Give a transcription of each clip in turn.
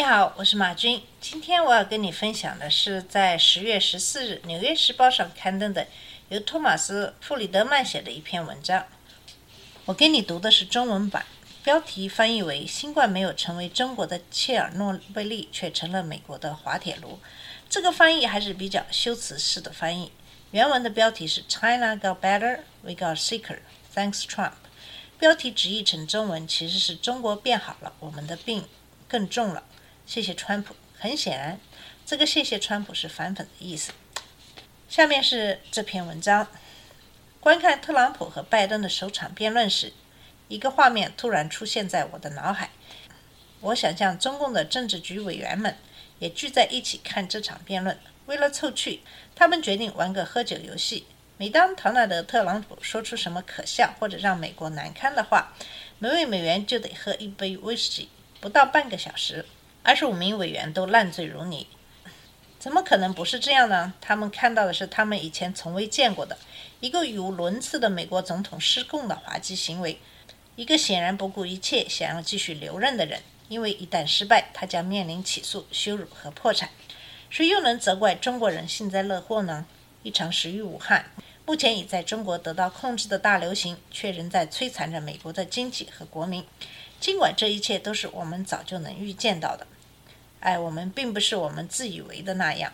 你好，我是马军。今天我要跟你分享的是在十月十四日《纽约时报》上刊登的由托马斯·弗里德曼写的一篇文章。我给你读的是中文版，标题翻译为“新冠没有成为中国的切尔诺贝利，却成了美国的滑铁卢”。这个翻译还是比较修辞式的翻译。原文的标题是 “China got better, we got sicker, thanks Trump”。标题直译成中文其实是“中国变好了，我们的病更重了”。谢谢川普。很显然，这个“谢谢川普”是反讽的意思。下面是这篇文章。观看特朗普和拜登的首场辩论时，一个画面突然出现在我的脑海。我想象中共的政治局委员们也聚在一起看这场辩论。为了凑趣，他们决定玩个喝酒游戏。每当唐纳德·特朗普说出什么可笑或者让美国难堪的话，每位美元就得喝一杯威士忌。不到半个小时，二十五名委员都烂醉如泥。怎么可能不是这样呢？他们看到的是他们以前从未见过的一个语无伦次的美国总统失控的滑稽行为，一个显然不顾一切想要继续留任的人，因为一旦失败，他将面临起诉、羞辱和破产。谁又能责怪中国人幸灾乐祸呢？一场始于武汉，目前已在中国得到控制的大流行，却仍在摧残着美国的经济和国民。尽管这一切都是我们早就能预见到的。哎，我们并不是我们自以为的那样。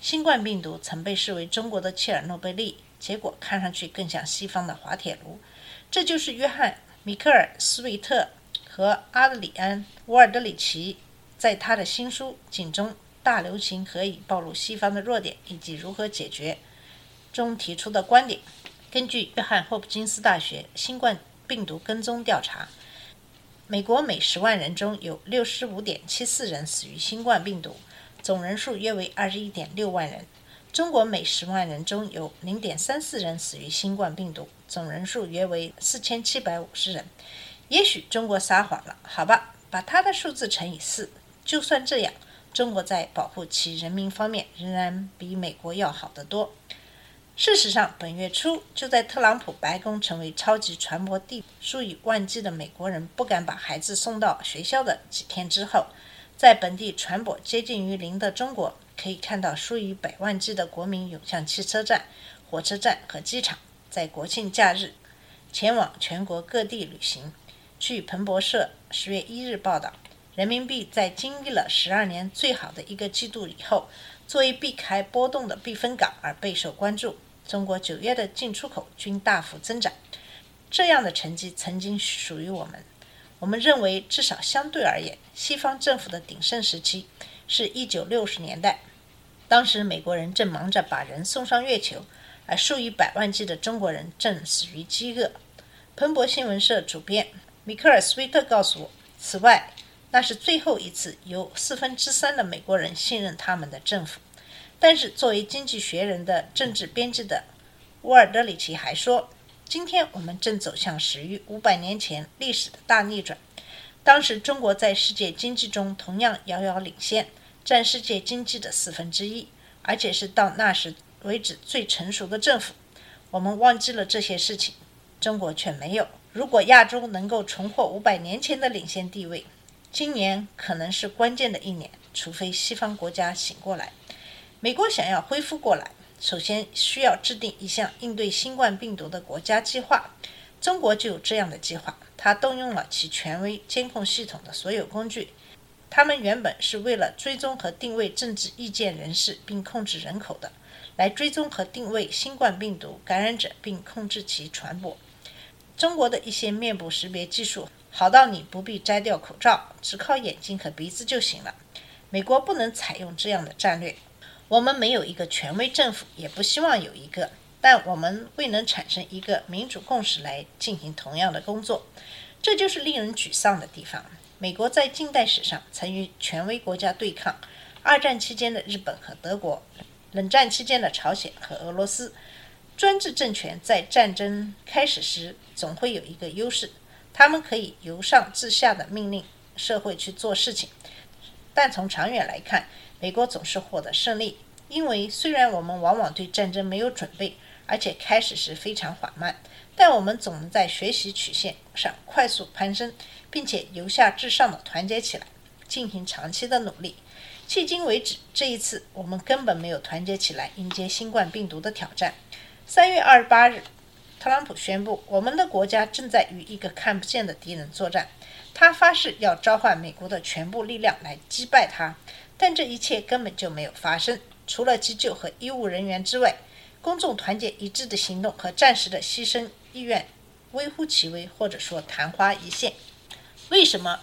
新冠病毒曾被视为中国的切尔诺贝利，结果看上去更像西方的滑铁卢。这就是约翰·米克尔·斯维特和阿德里安·沃尔德里奇在他的新书《警钟：大流行何以暴露西方的弱点以及如何解决》中提出的观点。根据约翰霍普金斯大学新冠病毒跟踪调查。美国每十万人中有六十五点七四人死于新冠病毒，总人数约为二十一点六万人。中国每十万人中有零点三四人死于新冠病毒，总人数约为四千七百五十人。也许中国撒谎了，好吧，把它的数字乘以四。就算这样，中国在保护其人民方面仍然比美国要好得多。事实上，本月初就在特朗普白宫成为超级传播地，数以万计的美国人不敢把孩子送到学校的几天之后，在本地传播接近于零的中国，可以看到数以百万计的国民涌向汽车站、火车站和机场，在国庆假日前往全国各地旅行。据彭博社十月一日报道，人民币在经历了十二年最好的一个季度以后，作为避开波动的避风港而备受关注。中国九月的进出口均大幅增长，这样的成绩曾经属于我们。我们认为，至少相对而言，西方政府的鼎盛时期是一九六十年代，当时美国人正忙着把人送上月球，而数以百万计的中国人正死于饥饿。彭博新闻社主编米克尔·斯威特告诉我，此外，那是最后一次有四分之三的美国人信任他们的政府。但是，作为《经济学人》的政治编辑的沃尔德里奇还说：“今天我们正走向始于五百年前历史的大逆转。当时，中国在世界经济中同样遥遥领先，占世界经济的四分之一，而且是到那时为止最成熟的政府。我们忘记了这些事情，中国却没有。如果亚洲能够重获五百年前的领先地位，今年可能是关键的一年，除非西方国家醒过来。”美国想要恢复过来，首先需要制定一项应对新冠病毒的国家计划。中国就有这样的计划，它动用了其权威监控系统的所有工具。他们原本是为了追踪和定位政治意见人士并控制人口的，来追踪和定位新冠病毒感染者并控制其传播。中国的一些面部识别技术好到你不必摘掉口罩，只靠眼睛和鼻子就行了。美国不能采用这样的战略。我们没有一个权威政府，也不希望有一个，但我们未能产生一个民主共识来进行同样的工作，这就是令人沮丧的地方。美国在近代史上曾与权威国家对抗，二战期间的日本和德国冷战期间的朝鲜和俄罗斯，专制政权在战争开始时总会有一个优势，他们可以由上至下的命令社会去做事情。但从长远来看，美国总是获得胜利，因为虽然我们往往对战争没有准备，而且开始时非常缓慢，但我们总能在学习曲线上快速攀升，并且由下至上的团结起来，进行长期的努力。迄今为止，这一次我们根本没有团结起来迎接新冠病毒的挑战。三月二十八日，特朗普宣布，我们的国家正在与一个看不见的敌人作战。他发誓要召唤美国的全部力量来击败他，但这一切根本就没有发生。除了急救和医务人员之外，公众团结一致的行动和暂时的牺牲意愿微乎其微，或者说昙花一现。为什么？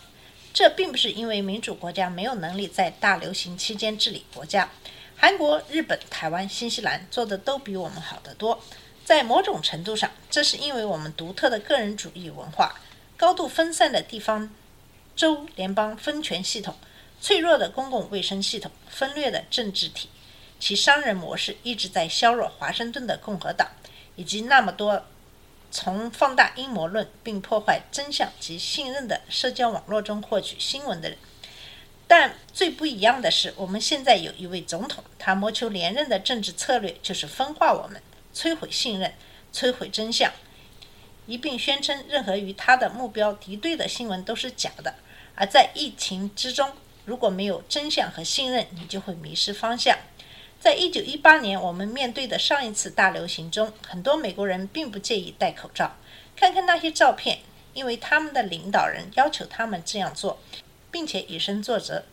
这并不是因为民主国家没有能力在大流行期间治理国家。韩国、日本、台湾、新西兰做的都比我们好得多。在某种程度上，这是因为我们独特的个人主义文化。高度分散的地方州联邦分权系统、脆弱的公共卫生系统、分裂的政治体，其商人模式一直在削弱华盛顿的共和党，以及那么多从放大阴谋论并破坏真相及信任的社交网络中获取新闻的人。但最不一样的是，我们现在有一位总统，他谋求连任的政治策略就是分化我们、摧毁信任、摧毁真相。一并宣称，任何与他的目标敌对的新闻都是假的。而在疫情之中，如果没有真相和信任，你就会迷失方向。在一九一八年我们面对的上一次大流行中，很多美国人并不介意戴口罩。看看那些照片，因为他们的领导人要求他们这样做，并且以身作则。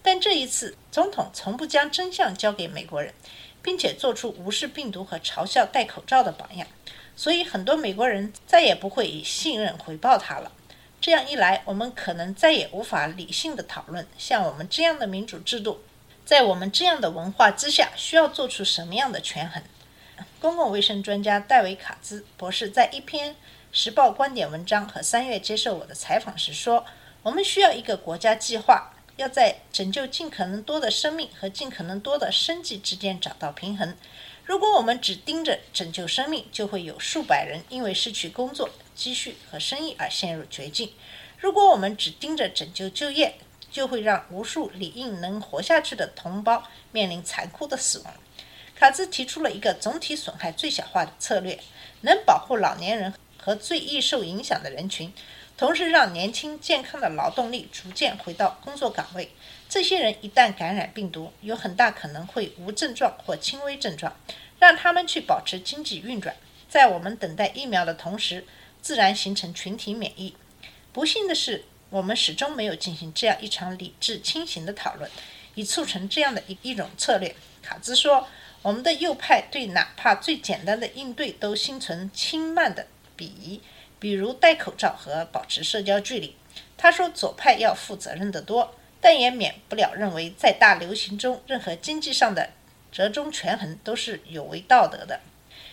但这一次，总统从不将真相交给美国人，并且做出无视病毒和嘲笑戴口罩的榜样。所以，很多美国人再也不会以信任回报他了。这样一来，我们可能再也无法理性的讨论，像我们这样的民主制度，在我们这样的文化之下，需要做出什么样的权衡？公共卫生专家戴维·卡兹博士在一篇《时报》观点文章和三月接受我的采访时说：“我们需要一个国家计划，要在拯救尽可能多的生命和尽可能多的生计之间找到平衡。”如果我们只盯着拯救生命，就会有数百人因为失去工作、积蓄和生意而陷入绝境；如果我们只盯着拯救就业，就会让无数理应能活下去的同胞面临残酷的死亡。卡兹提出了一个总体损害最小化的策略，能保护老年人和最易受影响的人群，同时让年轻健康的劳动力逐渐回到工作岗位。这些人一旦感染病毒，有很大可能会无症状或轻微症状。让他们去保持经济运转，在我们等待疫苗的同时，自然形成群体免疫。不幸的是，我们始终没有进行这样一场理智清醒的讨论，以促成这样的一一种策略。卡兹说：“我们的右派对哪怕最简单的应对都心存轻慢的鄙夷，比如戴口罩和保持社交距离。”他说：“左派要负责任得多，但也免不了认为在大流行中，任何经济上的。”折中权衡都是有违道德的，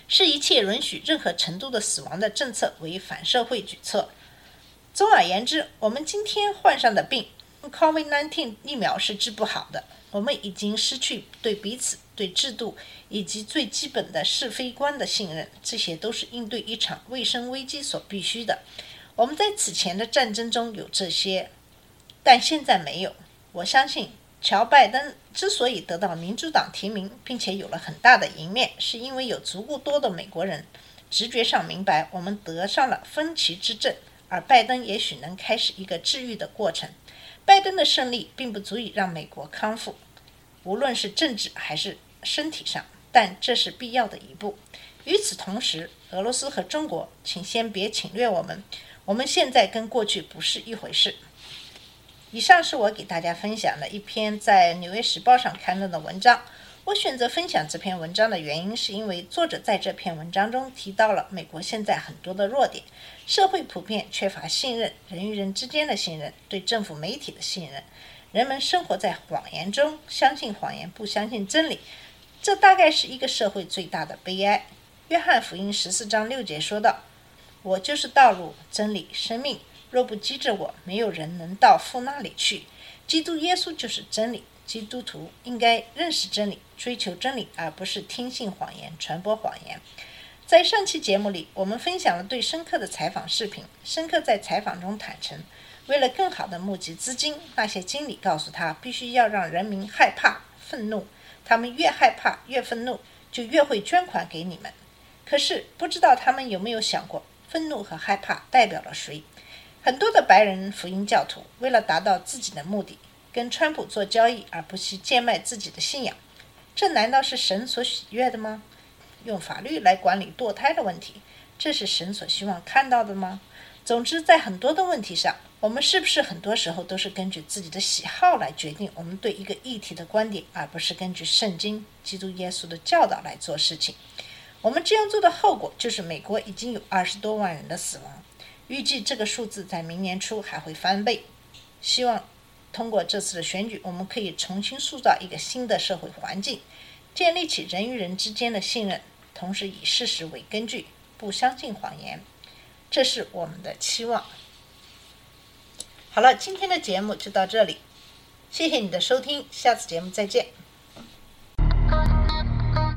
是一切允许任何程度的死亡的政策为反社会举措。总而言之，我们今天患上的病，COVID-19 疫苗是治不好的。我们已经失去对彼此、对制度以及最基本的是非观的信任，这些都是应对一场卫生危机所必须的。我们在此前的战争中有这些，但现在没有。我相信。乔·拜登之所以得到民主党提名，并且有了很大的赢面，是因为有足够多的美国人直觉上明白我们得上了分歧之症，而拜登也许能开始一个治愈的过程。拜登的胜利并不足以让美国康复，无论是政治还是身体上，但这是必要的一步。与此同时，俄罗斯和中国，请先别侵略我们，我们现在跟过去不是一回事。以上是我给大家分享的一篇在《纽约时报》上刊登的文章。我选择分享这篇文章的原因，是因为作者在这篇文章中提到了美国现在很多的弱点：社会普遍缺乏信任，人与人之间的信任，对政府媒体的信任，人们生活在谎言中，相信谎言，不相信真理。这大概是一个社会最大的悲哀。约翰福音十四章六节说道：“我就是道路、真理、生命。”若不记着我，没有人能到父那里去。基督耶稣就是真理，基督徒应该认识真理，追求真理，而不是听信谎言、传播谎言。在上期节目里，我们分享了对申克的采访视频。申克在采访中坦诚，为了更好地募集资金，那些经理告诉他，必须要让人民害怕、愤怒，他们越害怕、越愤怒，就越会捐款给你们。可是，不知道他们有没有想过，愤怒和害怕代表了谁？很多的白人福音教徒为了达到自己的目的，跟川普做交易，而不惜贱卖自己的信仰。这难道是神所喜悦的吗？用法律来管理堕胎的问题，这是神所希望看到的吗？总之，在很多的问题上，我们是不是很多时候都是根据自己的喜好来决定我们对一个议题的观点，而不是根据圣经、基督耶稣的教导来做事情？我们这样做的后果就是，美国已经有二十多万人的死亡，预计这个数字在明年初还会翻倍。希望通过这次的选举，我们可以重新塑造一个新的社会环境，建立起人与人之间的信任。同时以事实为根据，不相信谎言，这是我们的期望。好了，今天的节目就到这里，谢谢你的收听，下次节目再见。